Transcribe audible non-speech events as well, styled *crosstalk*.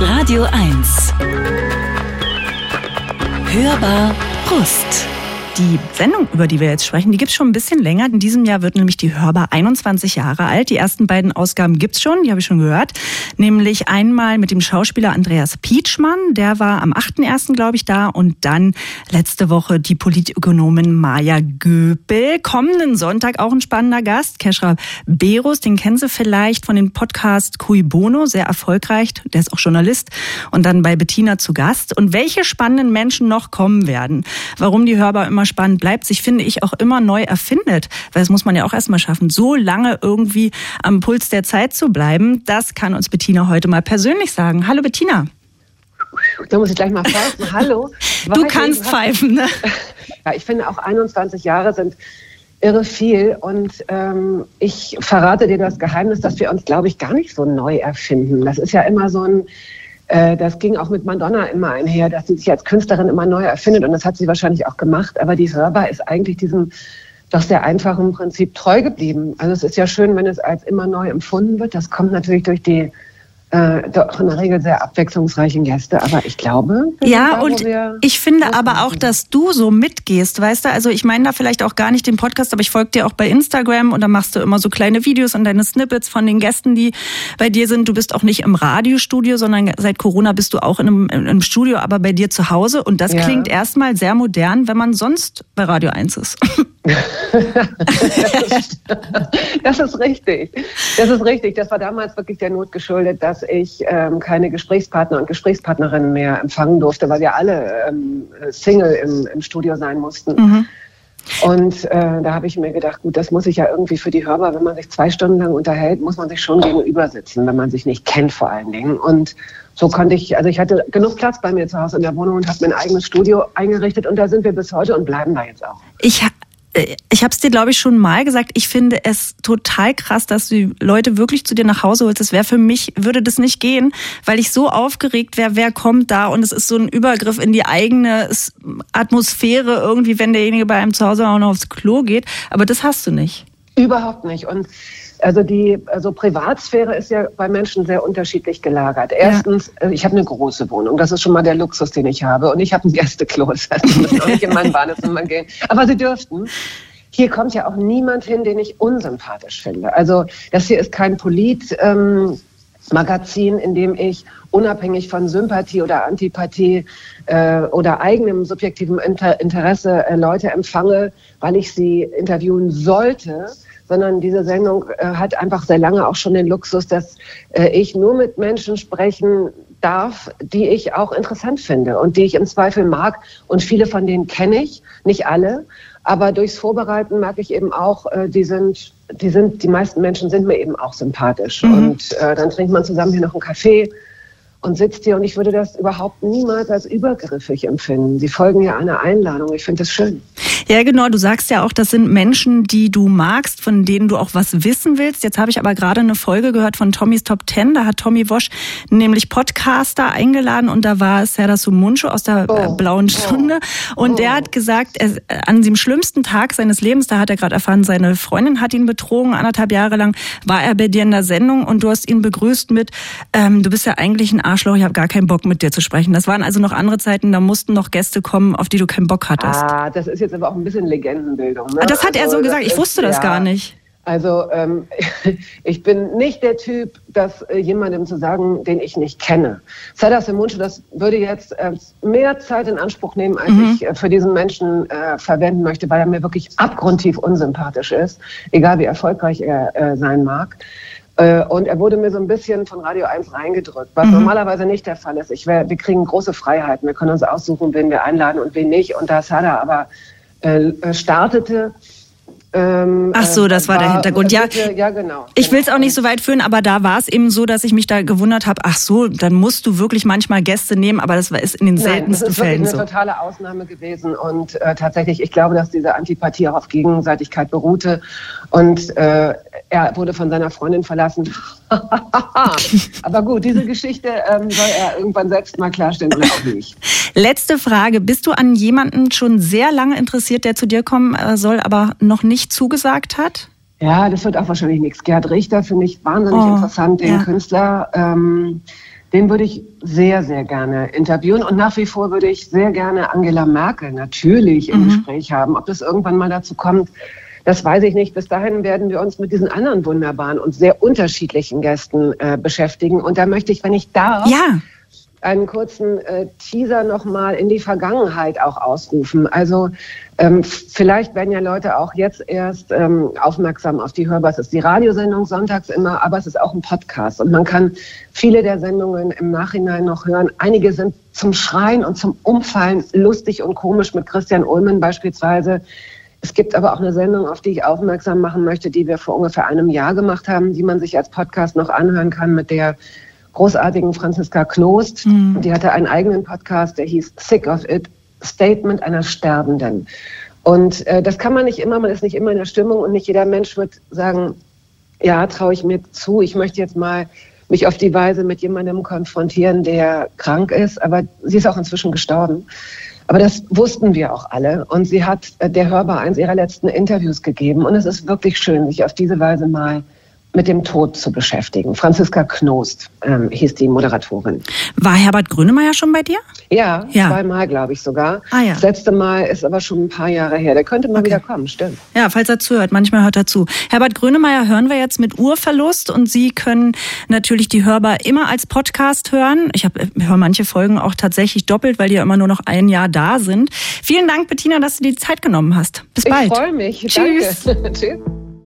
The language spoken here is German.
Radio 1. Hörbar Brust. Die Sendung, über die wir jetzt sprechen, die gibt's schon ein bisschen länger. In diesem Jahr wird nämlich die Hörbar 21 Jahre alt. Die ersten beiden Ausgaben gibt's schon, die habe ich schon gehört. Nämlich einmal mit dem Schauspieler Andreas Pietschmann, der war am 8.1., glaube ich, da. Und dann letzte Woche die Politökonomin Maja Göpel. Kommenden Sonntag auch ein spannender Gast, Keschra Berus, den kennen Sie vielleicht von dem Podcast Cui Bono, sehr erfolgreich. Der ist auch Journalist. Und dann bei Bettina zu Gast. Und welche spannenden Menschen noch kommen werden, warum die Hörbar immer spannend bleibt, sich, finde ich, auch immer neu erfindet. Weil das muss man ja auch erstmal schaffen, so lange irgendwie am Puls der Zeit zu bleiben. Das kann uns Bettina heute mal persönlich sagen. Hallo Bettina. Da muss ich gleich mal pfeifen. *laughs* Hallo. Du kannst pfeifen, ne? *laughs* Ja, ich finde auch 21 Jahre sind irre viel. Und ähm, ich verrate dir das Geheimnis, dass wir uns, glaube ich, gar nicht so neu erfinden. Das ist ja immer so ein äh, das ging auch mit Madonna immer einher, dass sie sich als Künstlerin immer neu erfindet und das hat sie wahrscheinlich auch gemacht. Aber die Hörbar ist eigentlich diesem doch sehr einfachen Prinzip treu geblieben. Also es ist ja schön, wenn es als immer neu empfunden wird. Das kommt natürlich durch die äh, doch in der Regel sehr abwechslungsreichen Gäste, aber ich glaube. Ja, da, und ich finde aber auch, dass du so mitgehst, weißt du? Also ich meine da vielleicht auch gar nicht den Podcast, aber ich folge dir auch bei Instagram und da machst du immer so kleine Videos und deine Snippets von den Gästen, die bei dir sind. Du bist auch nicht im Radiostudio, sondern seit Corona bist du auch in einem, in einem Studio, aber bei dir zu Hause. Und das ja. klingt erstmal sehr modern, wenn man sonst bei Radio 1 ist. *laughs* *laughs* das ist richtig. Das ist richtig. Das war damals wirklich der Not geschuldet, dass ich ähm, keine Gesprächspartner und Gesprächspartnerinnen mehr empfangen durfte, weil wir alle ähm, Single im, im, Studio sein mussten. Mhm. Und äh, da habe ich mir gedacht, gut, das muss ich ja irgendwie für die Hörer, wenn man sich zwei Stunden lang unterhält, muss man sich schon gegenüber sitzen, wenn man sich nicht kennt vor allen Dingen. Und so konnte ich, also ich hatte genug Platz bei mir zu Hause in der Wohnung und habe mein eigenes Studio eingerichtet und da sind wir bis heute und bleiben da jetzt auch. Ich ich habe es dir, glaube ich, schon mal gesagt. Ich finde es total krass, dass du Leute wirklich zu dir nach Hause holst. Das wäre für mich, würde das nicht gehen, weil ich so aufgeregt wäre, wer kommt da und es ist so ein Übergriff in die eigene Atmosphäre irgendwie, wenn derjenige bei einem zu Hause auch noch aufs Klo geht. Aber das hast du nicht. Überhaupt nicht. Und also die also Privatsphäre ist ja bei Menschen sehr unterschiedlich gelagert. Erstens, ja. Äh, ich habe eine große Wohnung. Das ist schon mal der Luxus, den ich habe. Und ich habe ein Gästeklo. Das *laughs* heißt, Sie müssen auch nicht in mein Badezimmer gehen. Aber Sie dürften. Hier kommt ja auch niemand hin, den ich unsympathisch finde. Also das hier ist kein Polit. Ähm, Magazin, in dem ich unabhängig von Sympathie oder Antipathie äh, oder eigenem subjektivem Inter Interesse äh, Leute empfange, weil ich sie interviewen sollte, sondern diese Sendung äh, hat einfach sehr lange auch schon den Luxus, dass äh, ich nur mit Menschen sprechen darf, die ich auch interessant finde und die ich im Zweifel mag. Und viele von denen kenne ich, nicht alle. Aber durchs Vorbereiten merke ich eben auch, äh, die sind, die sind, die meisten Menschen sind mir eben auch sympathisch. Mhm. Und äh, dann trinkt man zusammen hier noch einen Kaffee und sitzt hier und ich würde das überhaupt niemals als übergriffig empfinden. Sie folgen ja einer Einladung. Ich finde das schön. Ja, genau. Du sagst ja auch, das sind Menschen, die du magst, von denen du auch was wissen willst. Jetzt habe ich aber gerade eine Folge gehört von Tommys Top Ten. Da hat Tommy Wosch nämlich Podcaster eingeladen und da war Serda Sumuncho aus der oh. Blauen oh. Stunde. Und oh. der hat gesagt, er, an dem schlimmsten Tag seines Lebens, da hat er gerade erfahren, seine Freundin hat ihn betrogen, anderthalb Jahre lang war er bei dir in der Sendung und du hast ihn begrüßt mit, ähm, du bist ja eigentlich ein Arschloch, ich habe gar keinen Bock mit dir zu sprechen. Das waren also noch andere Zeiten, da mussten noch Gäste kommen, auf die du keinen Bock hattest. Ah, das ist jetzt aber auch ein bisschen Legendenbildung. Ne? Das hat also, er so gesagt. Ich wusste das ja, gar nicht. Also ähm, *laughs* ich bin nicht der Typ, das äh, jemandem zu sagen, den ich nicht kenne. Sada Semuncu, das würde jetzt äh, mehr Zeit in Anspruch nehmen, als mhm. ich äh, für diesen Menschen äh, verwenden möchte, weil er mir wirklich abgrundtief unsympathisch ist, egal wie erfolgreich er äh, sein mag. Und er wurde mir so ein bisschen von Radio 1 reingedrückt, was mhm. normalerweise nicht der Fall ist. Ich wär, wir kriegen große Freiheiten. Wir können uns aussuchen, wen wir einladen und wen nicht. Und da Sada aber äh, äh, startete. Ähm, Ach so, das war, war der Hintergrund. Ja, ja genau. Ich will es auch nicht so weit führen, aber da war es eben so, dass ich mich da gewundert habe. Ach so, dann musst du wirklich manchmal Gäste nehmen, aber das ist in den seltensten Fällen so. Das ist eine totale Ausnahme gewesen und äh, tatsächlich, ich glaube, dass diese Antipathie auch auf Gegenseitigkeit beruhte und äh, er wurde von seiner Freundin verlassen. *laughs* Aber gut, diese Geschichte ähm, soll er irgendwann selbst mal klarstellen oder auch nicht. Letzte Frage. Bist du an jemanden schon sehr lange interessiert, der zu dir kommen äh, soll, aber noch nicht zugesagt hat? Ja, das wird auch wahrscheinlich nichts. Gerhard Richter finde ich wahnsinnig oh, interessant, den ja. Künstler. Ähm, den würde ich sehr, sehr gerne interviewen. Und nach wie vor würde ich sehr gerne Angela Merkel natürlich im mhm. Gespräch haben. Ob das irgendwann mal dazu kommt, das weiß ich nicht. Bis dahin werden wir uns mit diesen anderen wunderbaren und sehr unterschiedlichen Gästen äh, beschäftigen. Und da möchte ich, wenn ich darf, ja einen kurzen äh, Teaser nochmal in die Vergangenheit auch ausrufen. Also ähm, vielleicht werden ja Leute auch jetzt erst ähm, aufmerksam auf die Hörbar. Es ist die Radiosendung sonntags immer, aber es ist auch ein Podcast. Und man kann viele der Sendungen im Nachhinein noch hören. Einige sind zum Schreien und zum Umfallen lustig und komisch mit Christian Ullmann beispielsweise. Es gibt aber auch eine Sendung, auf die ich aufmerksam machen möchte, die wir vor ungefähr einem Jahr gemacht haben, die man sich als Podcast noch anhören kann mit der großartigen Franziska Knost. Mhm. Die hatte einen eigenen Podcast, der hieß Sick of It, Statement einer Sterbenden. Und äh, das kann man nicht immer, man ist nicht immer in der Stimmung und nicht jeder Mensch wird sagen, ja, traue ich mir zu, ich möchte jetzt mal mich auf die Weise mit jemandem konfrontieren, der krank ist, aber sie ist auch inzwischen gestorben. Aber das wussten wir auch alle. Und sie hat äh, der Hörbar eins ihrer letzten Interviews gegeben. Und es ist wirklich schön, sich auf diese Weise mal mit dem Tod zu beschäftigen. Franziska Knost ähm, hieß die Moderatorin. War Herbert Grönemeyer schon bei dir? Ja, ja. zweimal glaube ich sogar. Ah, ja. Das letzte Mal ist aber schon ein paar Jahre her. Der könnte mal okay. wieder kommen, stimmt. Ja, falls er zuhört, manchmal hört er zu. Herbert Grönemeyer hören wir jetzt mit Urverlust und Sie können natürlich die Hörbar immer als Podcast hören. Ich habe höre manche Folgen auch tatsächlich doppelt, weil die ja immer nur noch ein Jahr da sind. Vielen Dank, Bettina, dass du dir die Zeit genommen hast. Bis bald. Ich freue mich. Tschüss. *laughs* Tschüss.